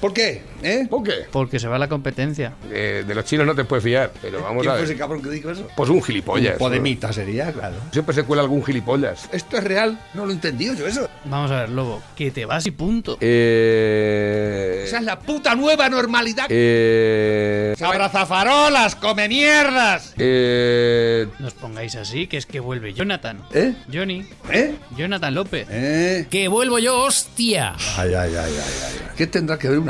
¿Por qué? ¿Eh? ¿Por qué? Porque se va la competencia. Eh, de los chinos no te puedes fiar, pero vamos ¿Quién a fue ver. ese cabrón que dijo eso? Pues un gilipollas. Un podemita sería, claro. Siempre se cuela algún gilipollas. ¿Esto es real? No lo he entendido yo eso. Vamos a ver, lobo, que te vas y punto. Eh. Esa es la puta nueva normalidad. Eh. ¡Abrazafarolas, come mierdas! Eh. No os pongáis así, que es que vuelve Jonathan. ¿Eh? Johnny. ¿Eh? Jonathan López. ¿Eh? ¡Que vuelvo yo, hostia! Ay, ay, ay, ay, ay. ¿Qué tendrá que ver una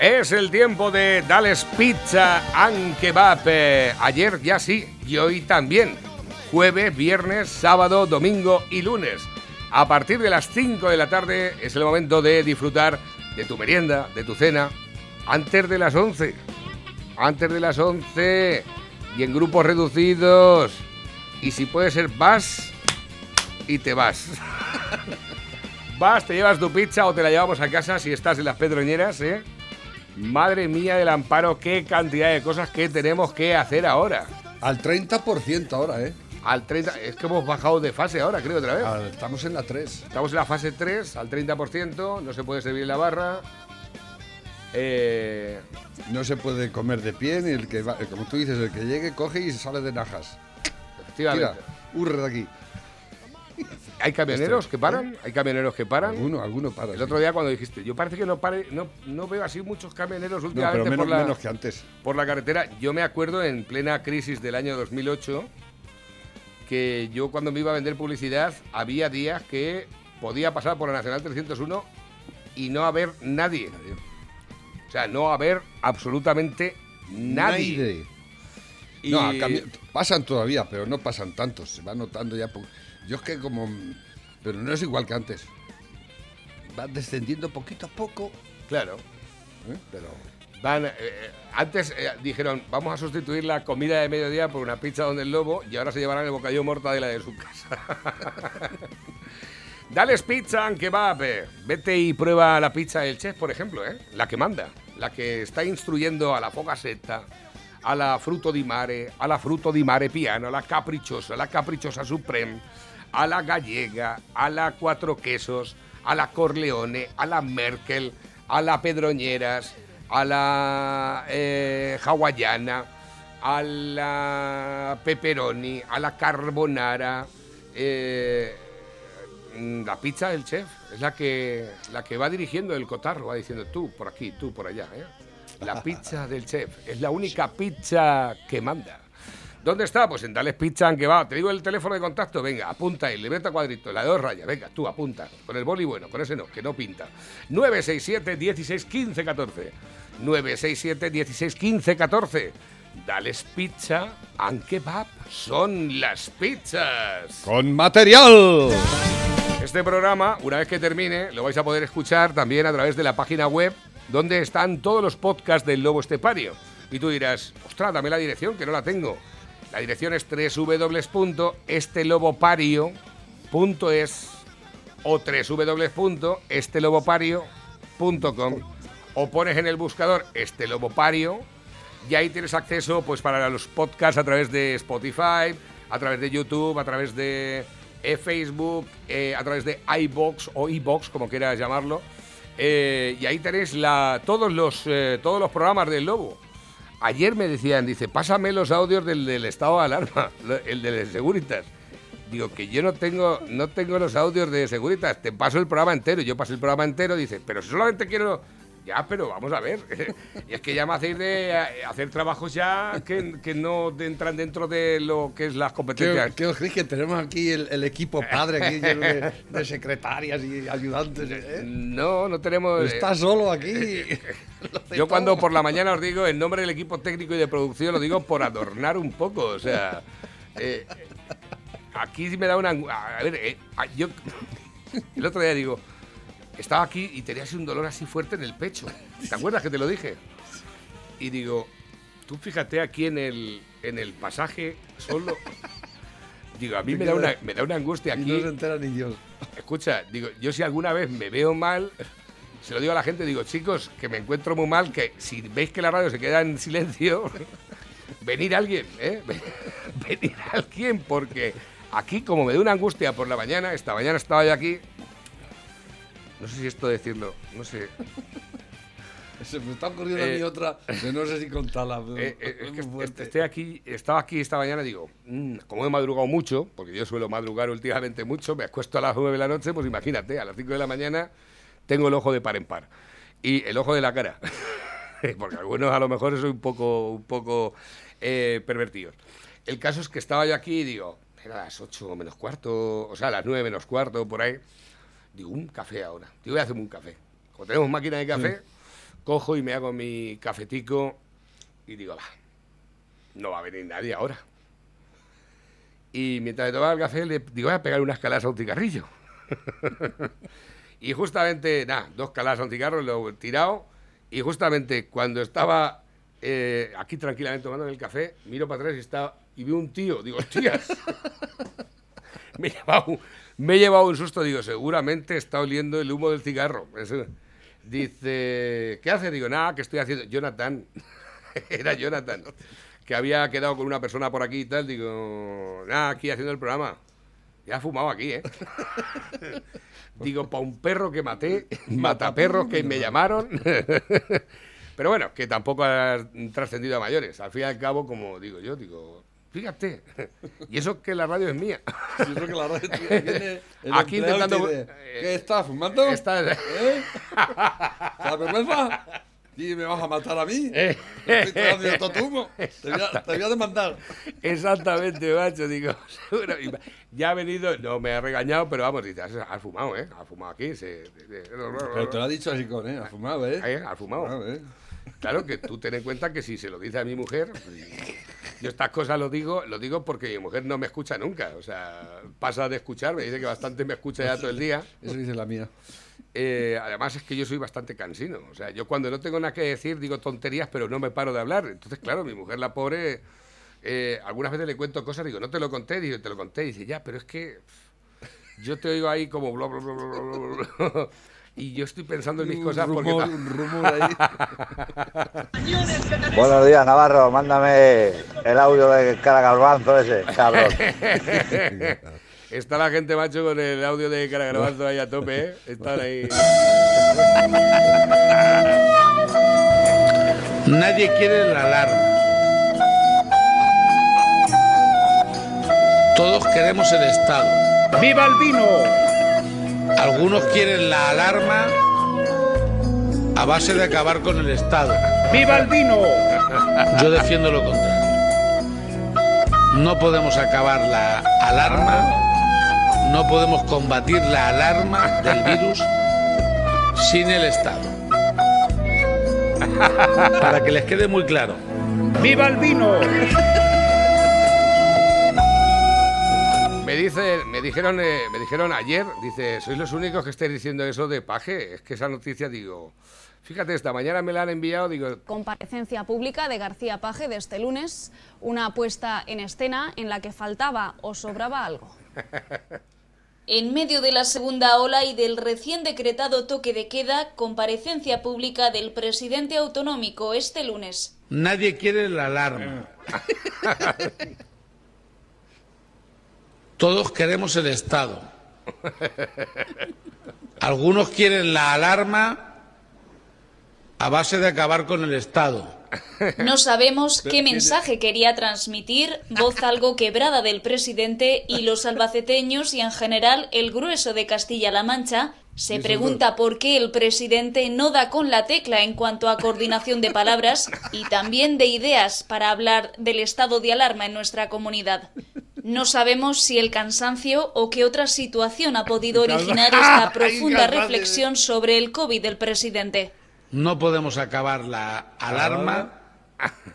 Es el tiempo de Dales Pizza and Kebab. Eh, Ayer ya sí, y hoy también. Jueves, viernes, sábado, domingo y lunes. A partir de las 5 de la tarde es el momento de disfrutar de tu merienda, de tu cena, antes de las 11. Antes de las 11 y en grupos reducidos. Y si puede ser, vas y te vas. Vas, te llevas tu pizza o te la llevamos a casa si estás en las pedroñeras, ¿eh? Madre mía del amparo, qué cantidad de cosas que tenemos que hacer ahora. Al 30% ahora, ¿eh? Al 30, es que hemos bajado de fase ahora, creo, otra vez. Al- estamos en la 3. Estamos en la fase 3, al 30%, no se puede servir la barra. Eh, No se puede comer de pie, ni el que va, como tú dices, el que llegue, coge y sale de najas. efectivamente. Tira, hurre de aquí. ¿Hay camioneros Este, que paran? ¿Hay camioneros que paran? Alguno, alguno para. El sí. otro día cuando dijiste, yo parece que no pare, no, no veo así muchos camioneros No, últimamente pero menos, por, la, menos que antes. por la carretera. Yo me acuerdo en plena crisis del año 2008 que yo cuando me iba a vender publicidad había días que podía pasar por la Nacional 301 y no haber nadie. O sea, no haber absolutamente nadie. Nadie. Y- No, pasan todavía, pero no pasan tantos. Se va notando ya. Yo es que como. Pero no es igual que antes. Va descendiendo poquito a poco. Claro. ¿eh? Pero. Van, eh, eh, antes eh, dijeron, vamos a sustituir la comida de mediodía por una pizza donde el lobo y ahora se llevarán el bocadillo mortadela de su casa. Dales pizza kebab. eh. Vete y prueba la pizza del chef, por ejemplo, ¿eh? la que manda, la que está instruyendo a la fogasetta, a la fruto di mare, a la fruto di mare piano, a la caprichosa, a la caprichosa supreme, a la gallega, a la cuatro quesos, a la corleone, a la merkel, a la pedroñeras, a la eh, hawaiana, a la pepperoni, a la carbonara. eh, la pizza del chef es la que, la que va dirigiendo el cotarro, va diciendo tú por aquí, tú por allá. ¿eh? La pizza del chef es la única pizza que manda. ¿Dónde está? Pues en Dales Pizza and Kebab. Te digo el teléfono de contacto, venga, apunta ahí, libreta cuadrito, la de dos rayas, venga, tú apunta. Con el boli bueno, con ese no, que no pinta. 967 16 15 14. 967 16 15 14. Dales Pizza and Kebab son las pizzas. ¡Con material! Este programa, una vez que termine, lo vais a poder escuchar también a través de la página web donde están todos los podcasts del Lobo Estepario. Y tú dirás, ostras, dame la dirección, que no la tengo. La dirección es www.estelobopario.es o www.estelobopario.com o pones en el buscador Este Lobo Pario y ahí tienes acceso pues para los podcasts a través de Spotify, a través de YouTube, a través de eh, Facebook, eh, a través de iBox o iBox, como quieras llamarlo. Eh, y ahí tenéis todos, los, todos los programas del Lobo. Ayer me decían, dice, pásame los audios del, estado de alarma, el de Seguritas. Digo que yo no tengo, no tengo los audios de Seguritas, te paso el programa entero. Yo paso el programa entero, dice, pero solamente quiero. Ya, pero vamos a ver. y es que ya me hacéis de eh, hacer trabajos ya que, que no entran dentro de lo que es las ¿Qué, competencias. qué os creéis que tenemos aquí el, el equipo padre aquí de, de secretarias y ayudantes? ¿eh? No, no tenemos. eh, Está solo aquí. Yo cuando por la mañana os digo en nombre del equipo técnico y de producción, lo digo por adornar un poco, o sea... eh, aquí sí me da una... A ver, eh, yo el otro día digo, estaba aquí y tenía así un dolor así fuerte en el pecho. ¿Te acuerdas que te lo dije? Y digo, tú fíjate aquí en el, en el pasaje solo... Digo, a mí me da una, me da una angustia Y aquí. no se entera ni Dios. Escucha, digo, yo si alguna vez me veo mal, se lo digo a la gente, digo, chicos, que me encuentro muy mal, que si veis que la radio se queda en silencio, venir alguien, ¿eh? Venir alguien, porque aquí como me da una angustia por la mañana, esta mañana estaba yo aquí, no sé si esto decirlo, no sé, Se me está ocurriendo a mí Eh, otra, no sé si contarla. Eh, eh, es que estoy aquí, estaba aquí esta mañana y digo, "Mm, como he madrugado mucho, porque yo suelo madrugar últimamente mucho, me acuesto a las 9 de la noche, pues imagínate, a las 5 de la mañana tengo el ojo de par en par. Y el ojo de la cara. porque algunos a lo mejor soy un poco, un poco eh, pervertidos. El caso es que estaba yo aquí y digo, era las 8 menos cuarto, o sea, a las 9 menos cuarto, por ahí. Digo, un café ahora. Digo, voy a hacerme un café. Como tenemos máquina de café, cojo y me hago mi cafetico y digo, va, no va a venir nadie ahora. Y mientras me tomaba el café, le digo, voy a pegar unas calas a un cigarrillo. y justamente, nada, dos calas a un cigarro, lo he tirado. Y justamente cuando estaba eh, aquí tranquilamente tomando el café, miro para atrás y, está, y veo un tío. Digo, hostias. me, he llevado, un- me he llevado un susto. Digo, seguramente está oliendo el humo del cigarro. Eso. Dice, ¿qué hace? Digo, nada, que estoy haciendo. Jonathan. Era Jonathan. Que había quedado con una persona por aquí y tal. Digo, nada, aquí haciendo el programa. Ya ha fumado aquí, ¿eh? Digo, para un perro que maté, mataperros que me llamaron. Pero bueno, que tampoco ha trascendido a mayores. Al fin y al cabo, como digo yo, digo, fíjate. Y eso que la radio es mía. Yo creo que la radio tiene- el Aquí intentando- te dice, eh, ¿Qué estás fumando? Está- ¿Eh? ¿Te vergüenza? ¿Y me vas a matar a mí? Eh. Humo. Te voy, a, te voy a demandar. Exactamente, macho, digo, ya ha venido, no me ha regañado, pero vamos, dice, has, has fumado, ¿eh? Has fumado aquí. Se, Pero te lo ha dicho así con, ¿eh? Ha fumado, ¿eh? Eh, ha fumado. Fumado, ¿eh? Claro que tú ten en cuenta que si se lo dice a mi mujer, yo estas cosas lo digo, lo digo porque mi mujer no me escucha nunca. O sea, pasa de escuchar, me dice que bastante me escucha ya todo el día. Eso dice la mía. Eh, además es que yo soy bastante cansino. O sea, yo cuando no tengo nada que decir digo tonterías, pero no me paro de hablar. Entonces, claro, mi mujer, la pobre, eh, algunas veces le cuento cosas, digo, no te lo conté, digo, te lo conté. Y dice, ya, pero es que yo te oigo ahí como bla, bla, bla, bla, bla, bla, bla. Y yo estoy pensando en mis Un cosas porque... rumor, ta- un rumor ahí. Buenos días, Navarro. Mándame el audio de cara garbanzo ese, cabrón. Está la gente, macho, con el audio de cara grabando ahí a tope, ¿eh? Están ahí. Nadie quiere la alarma. Todos queremos el Estado. ¡Viva el vino! Algunos quieren la alarma a base de acabar con el Estado. ¡Viva el vino! Yo defiendo lo contrario. No podemos acabar la alarma, no podemos combatir la alarma del virus sin el Estado. Para que les quede muy claro. ¡Viva el vino! Me dice, me dijeron, eh, me dijeron ayer, dice, sois los únicos que estáis diciendo eso de paje. Es que esa noticia, digo, fíjate, esta mañana me la han enviado, digo, Comparecencia pública de García Paje de este lunes, una puesta en escena en la que faltaba o sobraba algo. En medio de la segunda ola y del recién decretado toque de queda, comparecencia pública del presidente autonómico este lunes. Nadie quiere la alarma. Todos queremos el Estado. Algunos quieren la alarma a base de acabar con el Estado. No sabemos qué mensaje quería transmitir, voz algo quebrada del presidente y los albaceteños y en general el grueso de Castilla-La Mancha se pregunta por qué el presidente no da con la tecla en cuanto a coordinación de palabras y también de ideas para hablar del estado de alarma en nuestra comunidad. No sabemos si el cansancio o qué otra situación ha podido originar esta profunda reflexión sobre el COVID del presidente. No podemos acabar la alarma,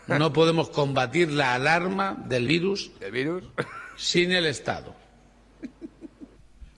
no podemos combatir la alarma del virus el virus. sin el Estado.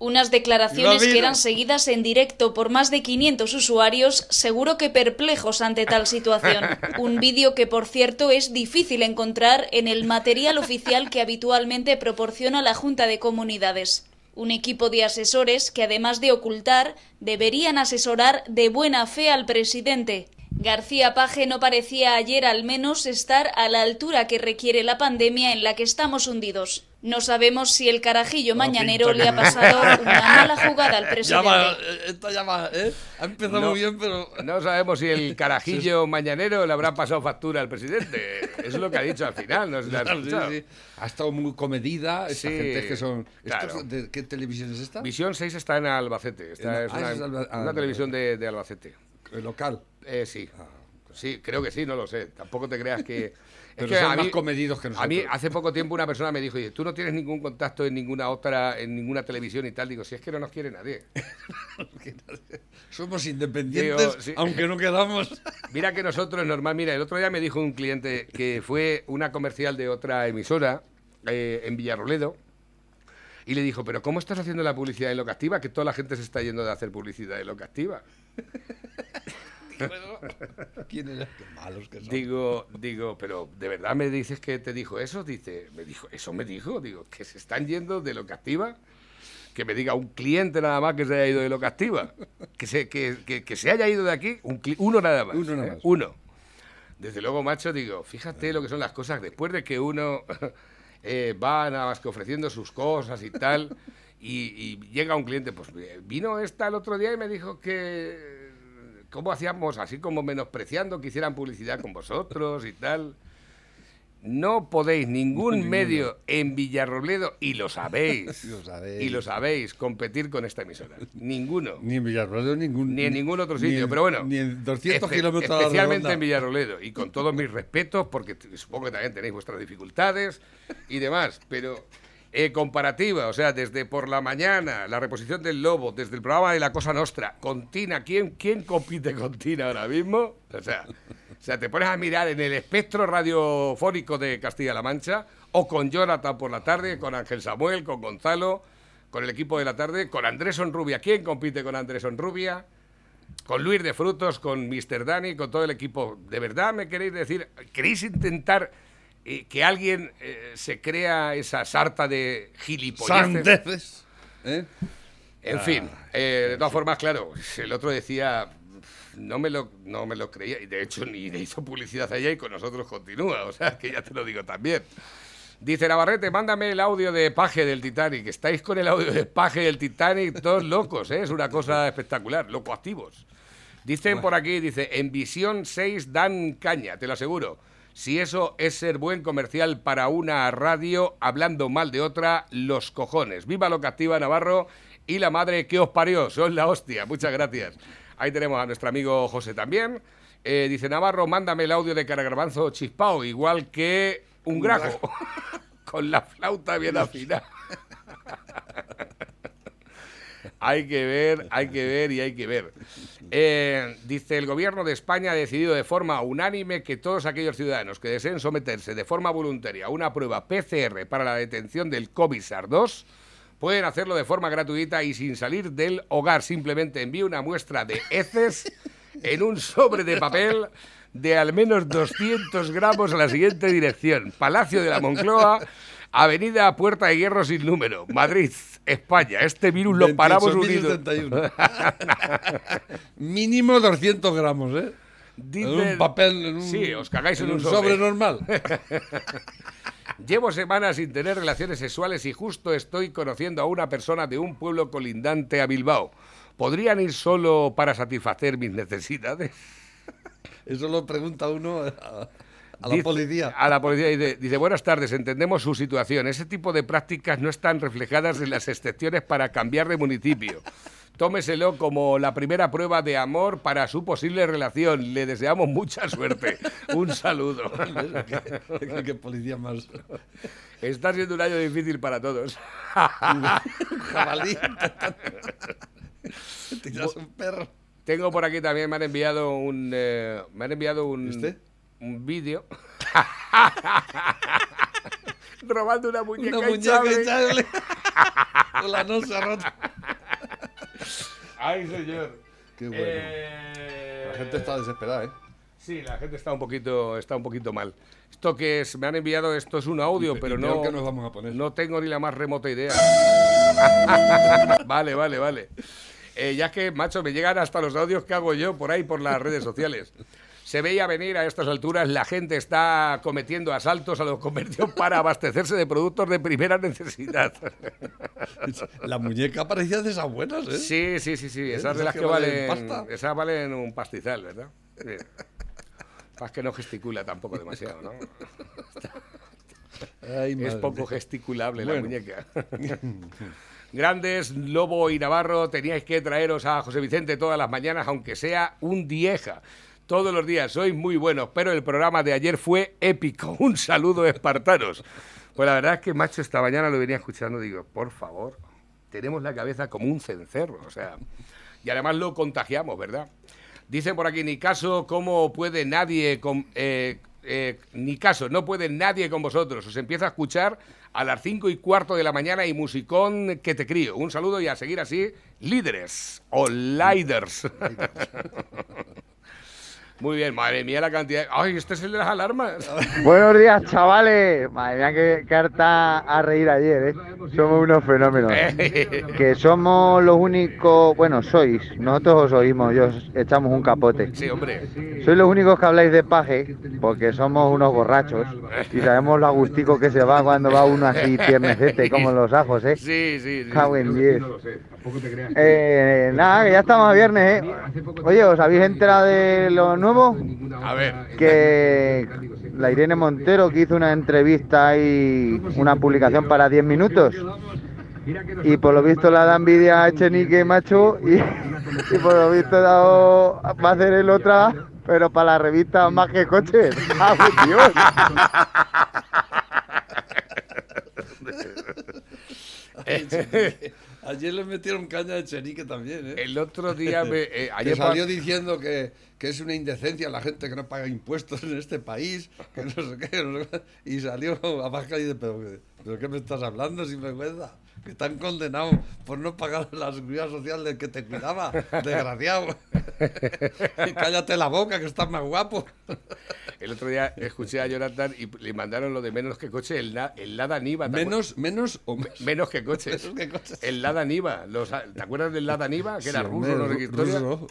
Unas ¡Viva declaraciones que eran seguidas en directo por más de 500 usuarios, seguro que perplejos ante tal situación. Un vídeo que, por cierto, es difícil encontrar en el material oficial que habitualmente proporciona la Junta de Comunidades. Un equipo de asesores que, además de ocultar, deberían asesorar de buena fe al presidente. García Paje no parecía ayer al menos estar a la altura que requiere la pandemia en la que estamos hundidos. No sabemos si el carajillo mañanero pinta le ha pasado una mala jugada al Ya presidente. va, eh, esto ya va, ¿eh? Ha empezado No. muy bien, pero... No sabemos si el carajillo mañanero le habrá pasado factura al presidente. Es lo que ha dicho al final, no Claro, sí, sí. Ha estado muy comedida. Esta Sí, gente que son... claro. ¿Estos de qué televisión es esta? Visión 6 está en Albacete. Esta En- es ah, una, es Alba- ah, una televisión de, de Albacete. El local. Eh, sí. Sí, creo que sí, no lo sé. Tampoco te creas que. Pero que son a más comedidos que A mí, nosotros. hace poco tiempo, una persona me dijo: Oye, tú no tienes ningún contacto en ninguna otra, en ninguna televisión y tal. Digo, si es que no nos quiere nadie. Somos independientes, Digo, sí. aunque no quedamos. Mira que nosotros, normal, mira, el otro día me dijo un cliente que fue una comercial de otra emisora eh, en Villarroledo y le dijo, pero ¿cómo estás haciendo la publicidad de Locactiva? Que toda la gente se está yendo de hacer publicidad de Locactiva. ¿Quién era? Qué malos que son. Digo, digo, pero ¿de verdad me dices que te dijo eso? Dice, me dijo, eso me dijo, digo, que se están yendo de Locactiva. Que me diga un cliente nada más que se haya ido de Locactiva. Que se, que, que- que se haya ido de aquí, un uno nada más. Uno nada ¿eh? más. Uno. Desde luego, macho, digo, fíjate lo que son las cosas después de que uno eh, va nada más que ofreciendo sus cosas y tal, y, y llega un cliente, pues eh, vino esta el otro día y me dijo que cómo hacíamos, así como menospreciando que hicieran publicidad con vosotros y tal. No podéis ningún Ninguno. medio en Villarrobledo, y lo sabéis, Lo sabéis. y lo sabéis, competir con esta emisora. Ninguno. Ni en Villarroledo, ningún... Ni en ningún otro ni sitio, en- pero bueno. Ni en 200 espe- kilómetros a la Especialmente en Villarroledo. Y con todos mis respetos, porque supongo que también tenéis vuestras dificultades y demás. Pero eh, comparativa, o sea, desde por la mañana, la reposición del Lobo, desde el programa de La Cosa Nostra, con Tina, ¿quién, quién compite con Tina ahora mismo? O sea, o sea, te pones a mirar en el espectro radiofónico de Castilla-La Mancha, o con Jonathan por la tarde, con Ángel Samuel, con Gonzalo, con el equipo de la tarde, con Andrés Onrubia. ¿Quién compite con Andrés Onrubia? Con Luis de Frutos, con Mr. Dani, con todo el equipo. ¿De verdad me queréis decir? ¿Queréis intentar eh, que alguien eh, se crea esa sarta de gilipolleces? ¿eh? En fin, eh, de todas formas, claro, el otro decía, no me lo, no me lo creía, y de hecho ni le hizo publicidad allá y con nosotros continúa, o sea, que ya te lo digo también. Dice Navarrete, mándame el audio de Paje del Titanic. Estáis con el audio de Paje del Titanic todos locos, ¿eh? es una cosa espectacular, loco activos. Dicen por aquí, dice, en Visión 6 dan caña, te lo aseguro. Si eso es ser buen comercial para una radio, hablando mal de otra, los cojones. Viva lo que activa Navarro y la madre que os parió, son la hostia. Muchas gracias. Ahí tenemos a nuestro amigo José también. Eh, dice Navarro, mándame el audio de Caragarbanzo chispao, igual que un grajo, con la flauta bien afinada. Hay que ver, hay que ver y hay que ver. Eh, dice, el gobierno de España ha decidido de forma unánime que todos aquellos ciudadanos que deseen someterse de forma voluntaria a una prueba PCR para la detención del COVID-SARS-2 pueden hacerlo de forma gratuita y sin salir del hogar. Simplemente envíe una muestra de heces en un sobre de papel de al menos 200 gramos a la siguiente dirección. Palacio de la Moncloa, Avenida Puerta de Hierro sin número, Madrid, España. Este virus lo paramos unidos. 28.071. Mínimo 200 gramos, ¿eh? Dicen- en un papel, en un, Sí, os cagáis en un sobre. sobre. normal. Llevo semanas sin tener relaciones sexuales y justo estoy conociendo a una persona de un pueblo colindante a Bilbao. ¿Podrían ir solo para satisfacer mis necesidades? Eso lo pregunta uno a, a la Dice- policía. A la policía dice, dice, buenas tardes, entendemos su situación. Ese tipo de prácticas no están reflejadas en las excepciones para cambiar de municipio. Tómeselo como la primera prueba de amor para su posible relación. Le deseamos mucha suerte. Un saludo. ¿Qué, qué policía más? Está siendo un año difícil para todos. Jabalí. Tiras un perro. Tengo por aquí también, me han enviado un... eh, me han enviado un... ¿Este? Un vídeo. Robando una muñeca, Una muñeca hinchable. Con la nosa rota. Ay, señor. Qué bueno. Eh, La gente está desesperada, ¿eh? Sí, la gente está un poquito, está un poquito mal. Esto que es, me han enviado, esto es un audio, Y pe- pero y no, que nos vamos a poner. no tengo ni la más remota idea. vale, vale, vale. Eh, ya que, macho, me llegan hasta los audios que hago yo por ahí, por las redes sociales. Se veía venir a estas alturas, la gente está cometiendo asaltos a los comercios para abastecerse de productos de primera necesidad. La muñeca parecía de esas buenas, ¿eh? Sí, sí, sí, sí. Esas de ¿Esas las que que valen pasta? Esas valen un pastizal, ¿verdad? Sí. Más que no gesticula tampoco demasiado, ¿no? Ay, Es poco gesticulable la muñeca. Grandes, Lobo y Navarro, teníais que traeros a José Vicente todas las mañanas, aunque sea un dieja. Todos los días sois muy buenos, pero el programa de ayer fue épico. Un saludo, espartanos. Pues la verdad es que, macho, esta mañana lo venía escuchando, digo, por favor, tenemos la cabeza como un cencerro, o sea, y además lo contagiamos, ¿verdad? Dice por aquí, ni caso, ¿cómo puede nadie con... eh, eh, ni caso, no puede nadie con vosotros. Os empieza a escuchar a las cinco y cuarto de la mañana y musicón que te crío. Un saludo y a seguir así, líderes o liders. Muy bien, madre mía la cantidad. Ay, este es el de las alarmas. Buenos días, chavales. Madre mía, qué carta a reír ayer, ¿eh? Somos unos fenómenos. Que somos los únicos, bueno, sois, nosotros os oímos, yo os echamos un capote. Sí, hombre. Sois los únicos que habláis de paje, porque somos unos borrachos y sabemos lo agustico que se va cuando va uno así tiernecete, como los ajos, ¿eh? Sí, sí, sí. Cago en Eh, nada, que ya estamos a viernes, ¿eh? Oye, ¿os habéis enterado de lo nuevo? A ver. Que la Irene Montero que hizo una entrevista y una publicación para 10 minutos. Y por lo visto la da envidia a Echenique, macho, y, y por lo visto dado- va a hacer el otra, pero para la revista Más que Coches. ¡Ah, Dios! Ayer le metieron caña de Chenique también, ¿eh? El otro día, me, eh, Que ayer salió diciendo que, que es una indecencia la gente que no paga impuestos en este país, que no sé qué, no sé qué, y salió a bajar y dice, pero, pero ¿qué me estás hablando sin vergüenza? Que están condenados por no pagar la seguridad social del que te cuidaba, desgraciado. Y cállate la boca, que estás más guapo. El otro día escuché a Jonathan y le mandaron lo de menos que coche, el, na- el Lada Niva. ¿te Menos, menos o acuer- Menos que coches. Menos que coches. El Lada Niva. Los- ¿Te acuerdas del Lada Niva? Que era Sí, ruso, hombre, no ruso.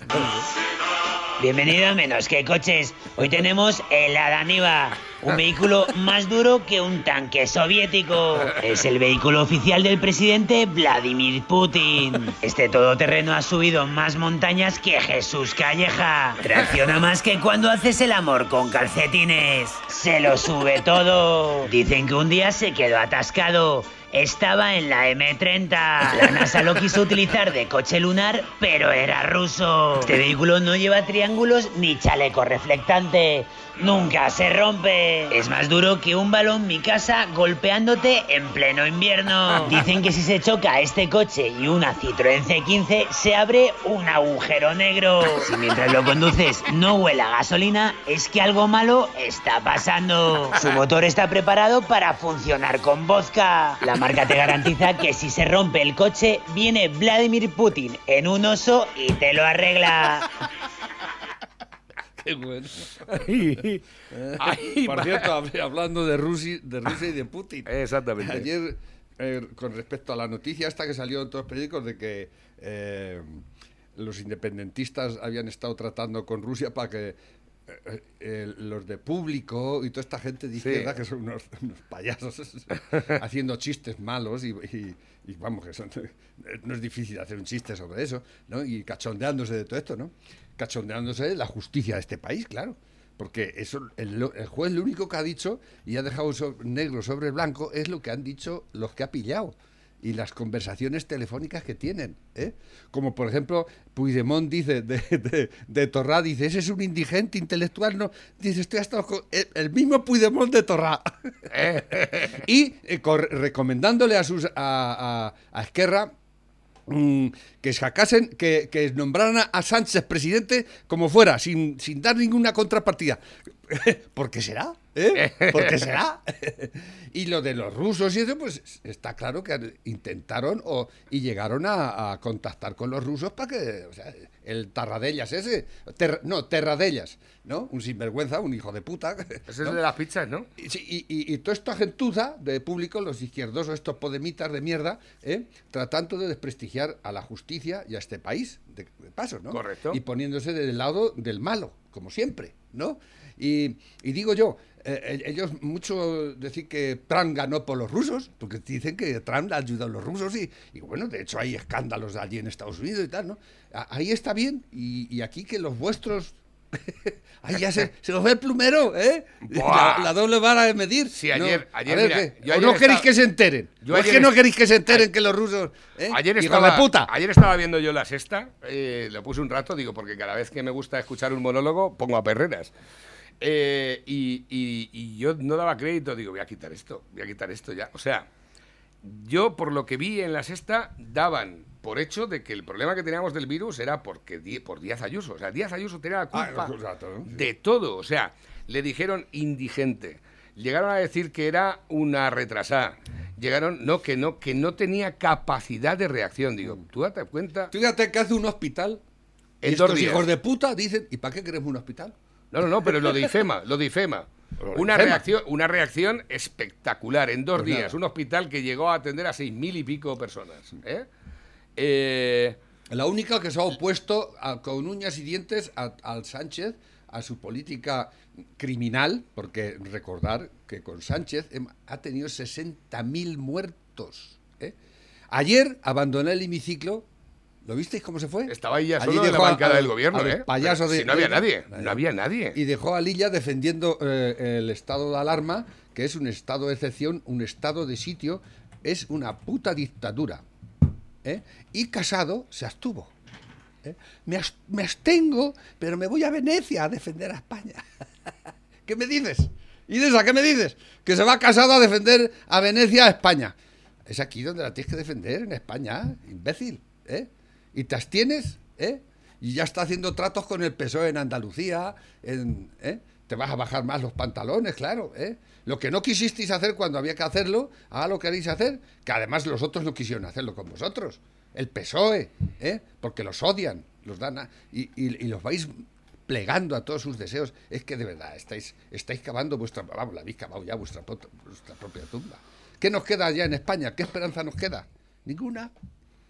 Bienvenido a Menos que Coches. Hoy tenemos el Adaniva, un vehículo más duro que un tanque soviético. Es el vehículo oficial del presidente Vladimir Putin. Este todoterreno ha subido más montañas que Jesús Calleja. Tracciona más que cuando haces el amor con calcetines. Se lo sube todo. Dicen que un día se quedó atascado. Estaba en la M30. La NASA lo quiso utilizar de coche lunar, pero era ruso. Este vehículo no lleva triángulos ni chaleco reflectante. Nunca se rompe. Es más duro que un balón mi casa golpeándote en pleno invierno. Dicen que si se choca este coche y una Citroën C15 se abre un agujero negro. Si mientras lo conduces no huele a gasolina, es que algo malo está pasando. Su motor está preparado para funcionar con vodka. La marca te garantiza que si se rompe el coche, viene Vladimir Putin en un oso y te lo arregla. Qué bueno. Ay, ay, Por cierto, hab- hablando de Rusia, de Rusia y de Putin. Exactamente. Ayer, eh, con respecto a la noticia esta que salió en todos los periódicos de que eh, los independentistas habían estado tratando con Rusia para que eh, eh, los de público y toda esta gente de Sí. izquierda que son unos, unos payasos haciendo chistes malos y, y- y vamos que son, no es difícil hacer un chiste sobre eso ¿no? y cachondeándose de todo esto no cachondeándose de la justicia de este país claro porque eso el, juez lo único que ha dicho y ha dejado negro sobre blanco es lo que han dicho los que ha pillado y las conversaciones telefónicas que tienen. ¿eh? Como por ejemplo, Puigdemont dice de, de, de Torrá, dice, ese es un indigente intelectual, no, dice, estoy hasta con el, el mismo Puigdemont de Torrá. y eh, recomendándole a sus a, a, a Esquerra que sacasen, que, que nombraran a, a Sánchez presidente como fuera, sin, sin dar ninguna contrapartida. ¿Por qué será? ¿Eh? ¿Por qué será? y lo de los rusos y eso, pues está claro que intentaron o, y llegaron a, a contactar con los rusos para que, o sea, el Tarradellas ese, ter- no, Terradellas, ¿no? Un sinvergüenza, un hijo de puta. Ese es ¿no? el de las pizzas, ¿no? Y, y, y- y toda esta gentuza de público, los izquierdosos, estos podemitas de mierda, ¿eh? tratando de desprestigiar a la justicia y a este país, de, de paso, ¿no? Correcto. Y poniéndose del lado del malo, como siempre, ¿no? Y, y digo yo, eh, ellos mucho decir que Trump ganó por los rusos, porque dicen que Trump ayudó a los rusos y, y bueno, de hecho hay escándalos allí en Estados Unidos y tal, ¿no? A- Ahí está bien y, y aquí que los vuestros... Ahí ya se, se nos ve el plumero, ¿eh? La, la doble vara de medir. Sí, No, ayer- a ayer, ver, mira, ¿qué? yo ¿O ayer no queréis estaba- que se enteren? yo ¿O es que no queréis que se enteren que los rusos... ¿eh? Ayer estaba, de puta. ayer estaba viendo yo la sexta, eh, lo puse un rato, digo, porque cada vez que me gusta escuchar un monólogo, pongo a perreras. Eh, y, y- y yo no daba crédito, digo, voy a quitar esto, voy a quitar esto ya. O sea, yo por lo que vi en la sexta, daban por hecho de que el problema que teníamos del virus era porque por Díaz Ayuso. O sea, Díaz Ayuso tenía la Ah, culpa exacto, ¿no? Sí. de todo. O sea, le dijeron indigente. Llegaron a decir que era una retrasada. Llegaron, no, que no, que no tenía capacidad de reacción. Digo, tú date cuenta. Fíjate que hace un hospital. En estos hijos de puta dicen, ¿y para qué queremos un hospital? No, no, no, pero lo difema, lo difema. Lo Una reacción, una reacción espectacular. En dos Pues días, nada. un hospital que llegó a atender a seis mil y pico personas. ¿eh? Eh, La única que se ha opuesto a- con uñas y dientes al Sánchez, a su política criminal, porque recordar que con Sánchez em- ha tenido 60.000 muertos. ¿eh? Ayer abandoné el hemiciclo. ¿Lo visteis cómo se fue? estaba ahí ya Allí solo en la bancada a- del gobierno, a ¿eh? payasos Si de- no había de- nadie, no había nadie. Y dejó a Lilla defendiendo eh, el estado de alarma, que es un estado de excepción, un estado de sitio, es una puta dictadura. ¿eh? Y Casado se abstuvo. ¿eh? Me, as- me abstengo, pero me voy a Venecia a defender a España. ¿Qué me dices? ¿Y de esa qué me dices? Que se va Casado a defender a Venecia a España. Es aquí donde la tienes que defender, en España, imbécil. ¿eh? Y te abstienes, ¿eh? Y ya está haciendo tratos con el PSOE en Andalucía, en, ¿eh? Te vas a bajar más los pantalones, claro, ¿eh? Lo que no quisisteis hacer cuando había que hacerlo, ahora lo queréis hacer, que además los otros no quisieron hacerlo con vosotros. El PSOE, ¿eh? Porque los odian, los dan a- y, y- los vais plegando a todos sus deseos. Es que de verdad estáis, estáis cavando vuestra, vamos, la habéis cavado ya vuestra, vuestra propia tumba. ¿Qué nos queda ya en España? ¿Qué esperanza nos queda? Ninguna,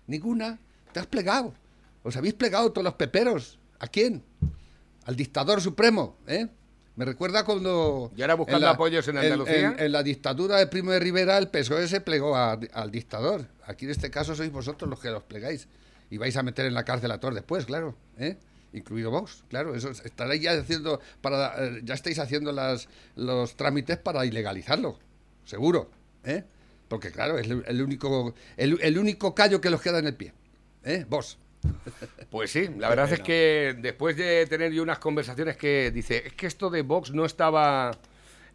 ninguna. Te has plegado. Os habéis plegado todos los peperos. ¿A quién? Al dictador supremo, ¿eh? Me recuerda cuando... ¿Y ahora buscando apoyos en Andalucía? En, en la dictadura de Primo de Rivera, el PSOE se plegó a- al dictador. Aquí en este caso sois vosotros los que los plegáis. Y vais a meter en la cárcel a todos después, claro. ¿eh? Incluido vos, claro. Eso es- estaréis ya haciendo... Para, eh, ya estáis haciendo las, los trámites para ilegalizarlo. Seguro. ¿eh? Porque claro, es el, el único, el, el único callo que los queda en el pie. ¿Eh? Vos. Pues sí, la verdad es que después de tener yo unas conversaciones que dice, es que esto de Vox no estaba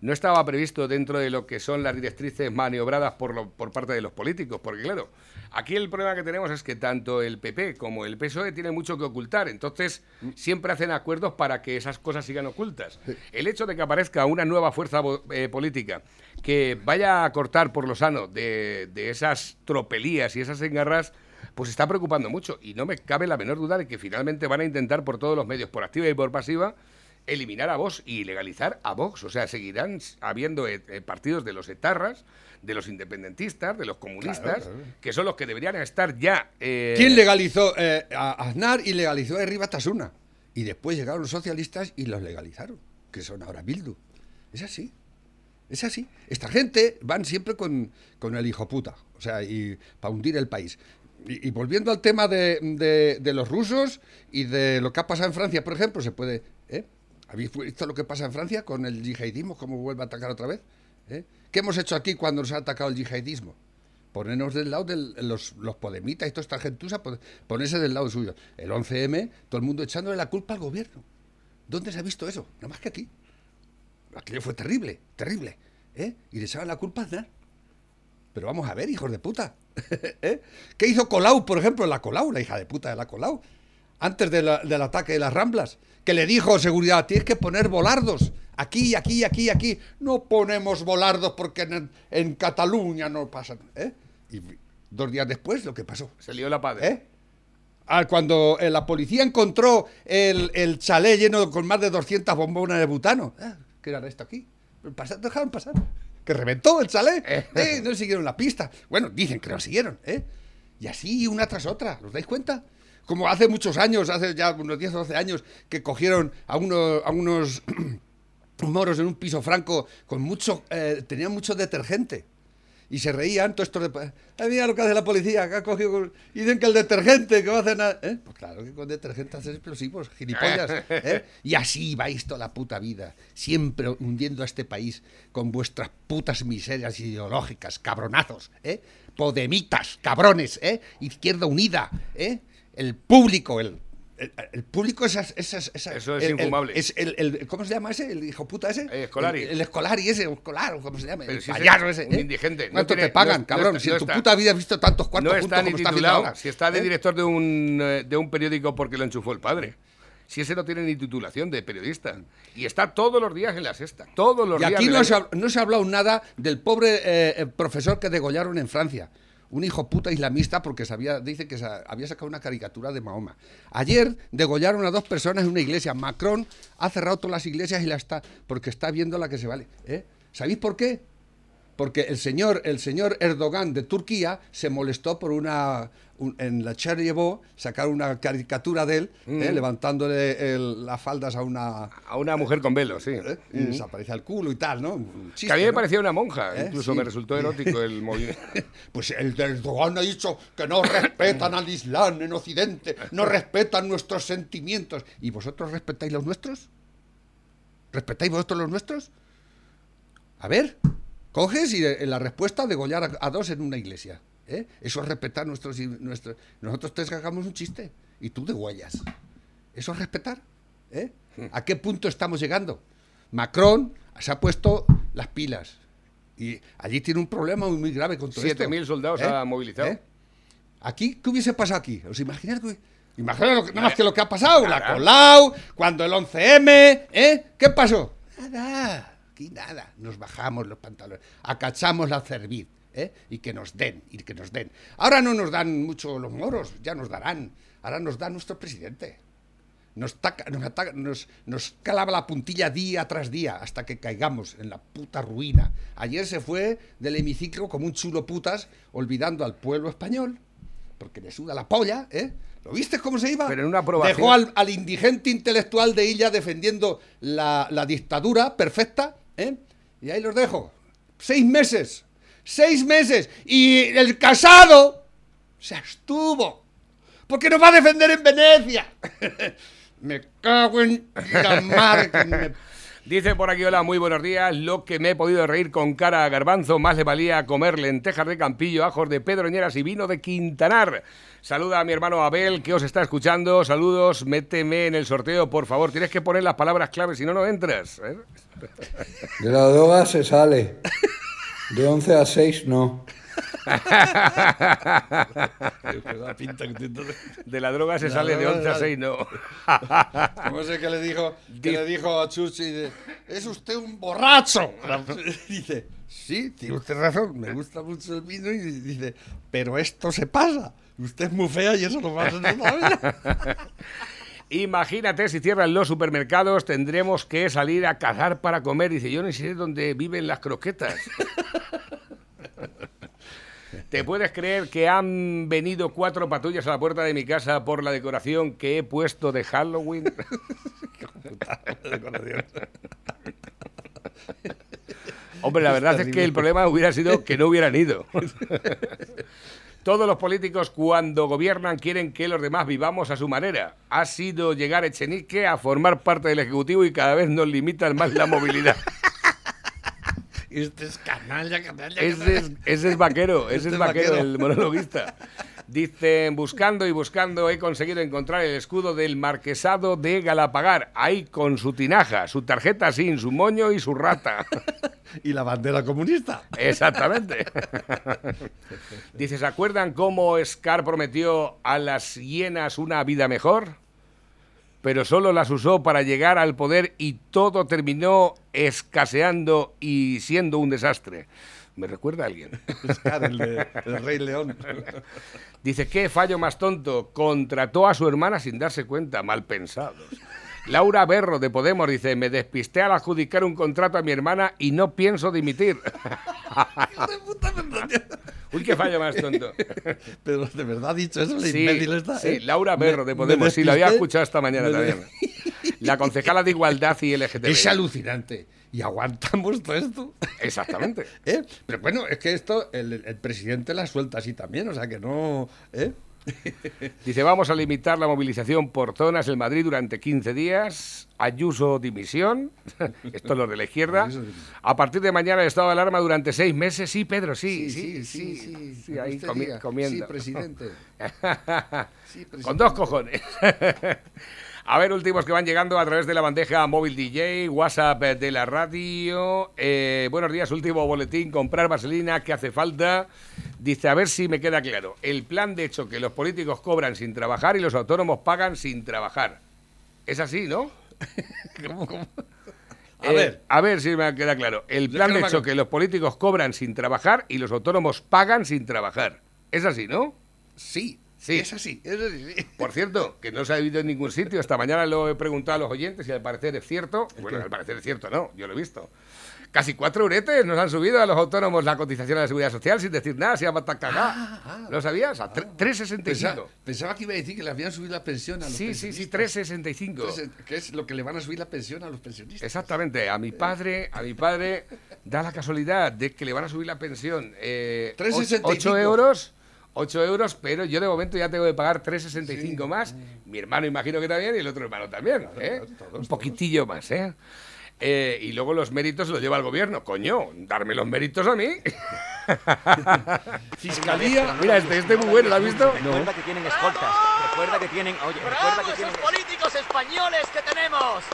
no estaba previsto dentro de lo que son las directrices maniobradas por, lo- por parte de los políticos, porque claro, aquí el problema que tenemos es que tanto el PP como el PSOE tienen mucho que ocultar, entonces siempre hacen acuerdos para que esas cosas sigan ocultas. El hecho de que aparezca una nueva fuerza eh, política que vaya a cortar por lo sano de, de esas tropelías y esas engarras, pues está preocupando mucho y no me cabe la menor duda de que finalmente van a intentar por todos los medios, por activa y por pasiva, eliminar a Vox y legalizar a Vox. O sea, seguirán habiendo eh, eh, partidos de los etarras, de los independentistas, de los comunistas, Claro, claro. que son los que deberían estar ya... eh, ¿Quién legalizó eh, a Aznar y legalizó a Herri Batasuna? Y después llegaron los socialistas y los legalizaron, que son ahora Bildu. Es así. Es así. Esta gente van siempre con, con el hijo puta, o sea, y para hundir el país. Y, volviendo al tema de, de- los rusos y de lo que ha pasado en Francia, por ejemplo, se puede... ¿eh? ¿Habéis visto lo que pasa en Francia con el yihadismo, cómo vuelve a atacar otra vez? ¿Eh? ¿Qué hemos hecho aquí cuando nos ha atacado el yihadismo? Ponernos del lado de los, los podemitas y toda esta gentuza, pon- ponerse del lado suyo. El 11M, todo el mundo echándole la culpa al gobierno. ¿Dónde se ha visto eso? Nada más que aquí. Aquello fue terrible, terrible. ¿eh? Y le echaban la culpa a Aznar. Pero vamos a ver, hijos de puta. ¿eh? ¿Qué hizo Colau, por ejemplo? La Colau, la hija de puta de la Colau. antes de la- del ataque de las Ramblas, que le dijo seguridad, tienes que poner volardos. Aquí, aquí, aquí, aquí. No ponemos volardos porque en, en Cataluña no pasan. ¿eh? Y dos días después, lo que pasó. Se lió la padre. ¿Eh? Ah, cuando eh, la policía encontró el, el chalet lleno con más de 200 bombonas de butano. Ah, ¿Qué era esto aquí? Pasa- dejaron pasar. Que reventó el chalet. ¿eh? No siguieron la pista. Bueno, dicen que lo siguieron. ¿eh? Y así una tras otra. ¿Os dais cuenta? Como hace muchos años, hace ya unos 10 o 12 años, que cogieron a unos, a unos moros en un piso franco con mucho, eh, tenían mucho detergente. Y se reían, todo esto de... "Ay, mira lo que hace la policía, que ha cogido... con-". Y dicen que el detergente, que va a hacer nada... ¿Eh? Pues claro que con detergente haces explosivos, gilipollas. ¿eh? Y así vais toda la puta vida, siempre hundiendo a este país con vuestras putas miserias ideológicas, cabronazos, ¿eh? Podemitas, cabrones, ¿eh? Izquierda Unida, ¿eh? El público, el... El, el público esas, esas, esas- Eso es el- el- infumable. es el, el- ¿Cómo se llama ese? ¿El hijo puta ese? Eh, Escolari. El, el escolari ese, o escolar, ¿cómo se llama? Pero el si ese payaso es ese. un ¿eh? indigente, no ¿Cuánto tiene- te pagan, no- no cabrón? si no en tu está. puta vida has visto tantos cuartos No juntos está ni como está titulado. ahora. Si está de ¿eh? director de un, eh, de un periódico porque lo enchufó el padre. Si ese no tiene ni titulación de periodista. Y está todos los días en la sexta. Todos los Y días. aquí no se, ha, no se ha hablado nada del pobre eh, profesor que degollaron en Francia. Un hijo puta islamista porque sabía, dice que había sacado una caricatura de Mahoma. Ayer degollaron a dos personas en una iglesia. Macron ha cerrado todas las iglesias y la está porque está viendo la que se vale. ¿eh? ¿Sabéis por qué? Porque el señor, el señor Erdogan de Turquía se molestó por una. Un- en la Cheryevo sacar una caricatura de él, ¿eh? Mm. levantándole el- las faldas a una. A una mujer con velo, sí. ¿eh? Y desaparece el culo y tal, ¿no? Un chiste, que a mí me ¿no? parecía una monja. ¿Eh? Incluso Sí. me resultó erótico el movimiento. Pues el Erdogan ha dicho que no respetan al Islam en Occidente, no respetan nuestros sentimientos. ¿Y vosotros respetáis los nuestros? ¿Respetáis vosotros los nuestros? A ver, coges y la respuesta degollar a, a dos en una iglesia. ¿Eh? Eso es respetar nuestros, nuestros... Nosotros te sacamos un chiste y tú degüellas. ¿Eso es respetar? ¿eh? ¿A qué punto estamos llegando? Macron se ha puesto las pilas. Y allí tiene un problema muy, muy grave con todo esto. 7.000 soldados ha movilizado. Aquí, ¿qué hubiese pasado aquí? ¿Os imagináis? que- Imagináis lo que- nada más que lo que ha pasado, la Nada. Colau, cuando el 11M, ¿eh? ¿Qué pasó? Nada, aquí nada. Nos bajamos los pantalones, acachamos la cerviz, ¿eh? Y que nos den, y que nos den. Ahora no nos dan mucho los moros, ya nos darán. Ahora nos da nuestro presidente. Nos, taca- nos, ataca- nos, nos calaba la puntilla día tras día hasta que caigamos en la puta ruina. Ayer se fue del hemiciclo como un chulo putas, olvidando al pueblo español, porque le suda la polla, ¿eh? ¿Lo viste cómo se iba? Pero en una aprobación- Dejó al, al indigente intelectual de Illa defendiendo la, la dictadura perfecta, ¿eh? Y ahí los dejo. Seis meses. Seis meses. Y el casado se abstuvo. Porque nos va a defender en Venecia. me cago en la madre que me... Dice por aquí, hola, muy buenos días. Lo que me he podido reír con cara a garbanzo, más le valía comer lentejas de Campillo, ajos de Pedroñeras y vino de Quintanar. Saluda a mi hermano Abel, que os está escuchando. Saludos, méteme en el sorteo, por favor. Tienes que poner las palabras claves, si no, no entras. ¿eh? De la droga se sale. De 11 a 6 no. De la droga se La sale de droga 11 a sale. 6, no. ¿Cómo es el que le dijo, que le dijo a Chuchi? de, Es usted un borracho. Dice, sí, tiene usted razón, me gusta mucho el vino. Y dice, pero esto se pasa. Usted es muy fea y eso no pasa en la vida. Imagínate si cierran los supermercados, tendremos que salir a cazar para comer. Dice, yo no sé dónde viven las croquetas. ¿Te puedes creer que han venido cuatro patrullas a la puerta de mi casa por la decoración que he puesto de Halloween? Hombre, la verdad es que el problema hubiera sido que no hubieran ido. Todos los políticos cuando gobiernan quieren que los demás vivamos a su manera. Ha sido llegar Echenique a formar parte del Ejecutivo y cada vez nos limitan más la movilidad. Este es canalla, canalla. Ese es, ese es vaquero, ese Este es es vaquero, vaquero. el monologuista. Dicen, buscando y buscando, he conseguido encontrar el escudo del marquesado de Galapagar. Ahí con su tinaja, su tarjeta sin, su moño y su rata. Y la bandera comunista. Exactamente. Dice, ¿se acuerdan cómo Scar prometió a las hienas una vida mejor? pero solo las usó para llegar al poder y todo terminó escaseando y siendo un desastre. ¿Me recuerda a alguien? El, de- el Rey León. Dice, qué fallo más tonto. Contrató a su hermana sin darse cuenta. Mal pensados. Laura Berro, de Podemos, dice, me despisté al adjudicar un contrato a mi hermana y no pienso dimitir. Uy, qué fallo más tonto. Pero de verdad ha dicho eso, el Sí, imbécil está. sí, ¿eh? Laura Berro, de Podemos. Sí, lo había escuchado esta mañana también. La concejala de Igualdad y LGTB. Es alucinante. Y aguantamos todo esto. Exactamente. ¿Eh? Pero bueno, es que esto el, el presidente la suelta así también, o sea que no. ¿eh? Dice, vamos a limitar la movilización por zonas en Madrid durante 15 días. Ayuso dimisión. Esto es lo de la izquierda. A partir de mañana el estado de alarma durante seis meses. Sí, Pedro, sí, sí, sí, sí. sí, ahí comiendo. Sí, presidente. Con dos cojones. A ver, últimos que van llegando a través de la bandeja móvil DJ, WhatsApp eh, de la radio. Eh, buenos días, último boletín, comprar vaselina, que hace falta? Dice, a ver si me queda claro. El plan de hecho que los políticos cobran sin trabajar y los autónomos pagan sin trabajar. Es así, ¿no? ¿Cómo, cómo? A Eh, ver. A ver si me queda claro. El plan de hecho que los políticos cobran sin trabajar y los autónomos pagan sin trabajar. Es así, ¿no? Sí, Sí. es así. Es así sí. Por cierto, que no se ha visto en ningún sitio. Esta mañana lo he preguntado a los oyentes y al parecer es cierto. Bueno, qué? al parecer es cierto, no, yo lo he visto. Casi cuatro uretes nos han subido a los autónomos la cotización a la seguridad social sin decir nada, se llama tan cagá. ¿Lo sabías? A tre- 3,65. Pensaba, pensaba que iba a decir que le habían subido la pensión a los Sí, sí, sí, pensionistas. 3,65. Entonces, ¿Qué es lo que le van a subir la pensión a los pensionistas? Exactamente, a mi padre, a mi padre da la casualidad de que le van a subir la pensión eh, 3,65. 8 euros, 8 euros, pero yo de momento ya tengo que pagar 3,65 más. Mi hermano imagino que también y el otro hermano también, ¿eh? todos, un poquitillo más, ¿eh? Eh, y luego los méritos los lleva el gobierno. Coño, darme los méritos a mí. Fiscalía. Mira, este, este es muy bueno, ¿lo has visto? Recuerda que tienen escoltas. Recuerda que tienen. Oye, recuerda que tienen. políticos españoles que tenemos!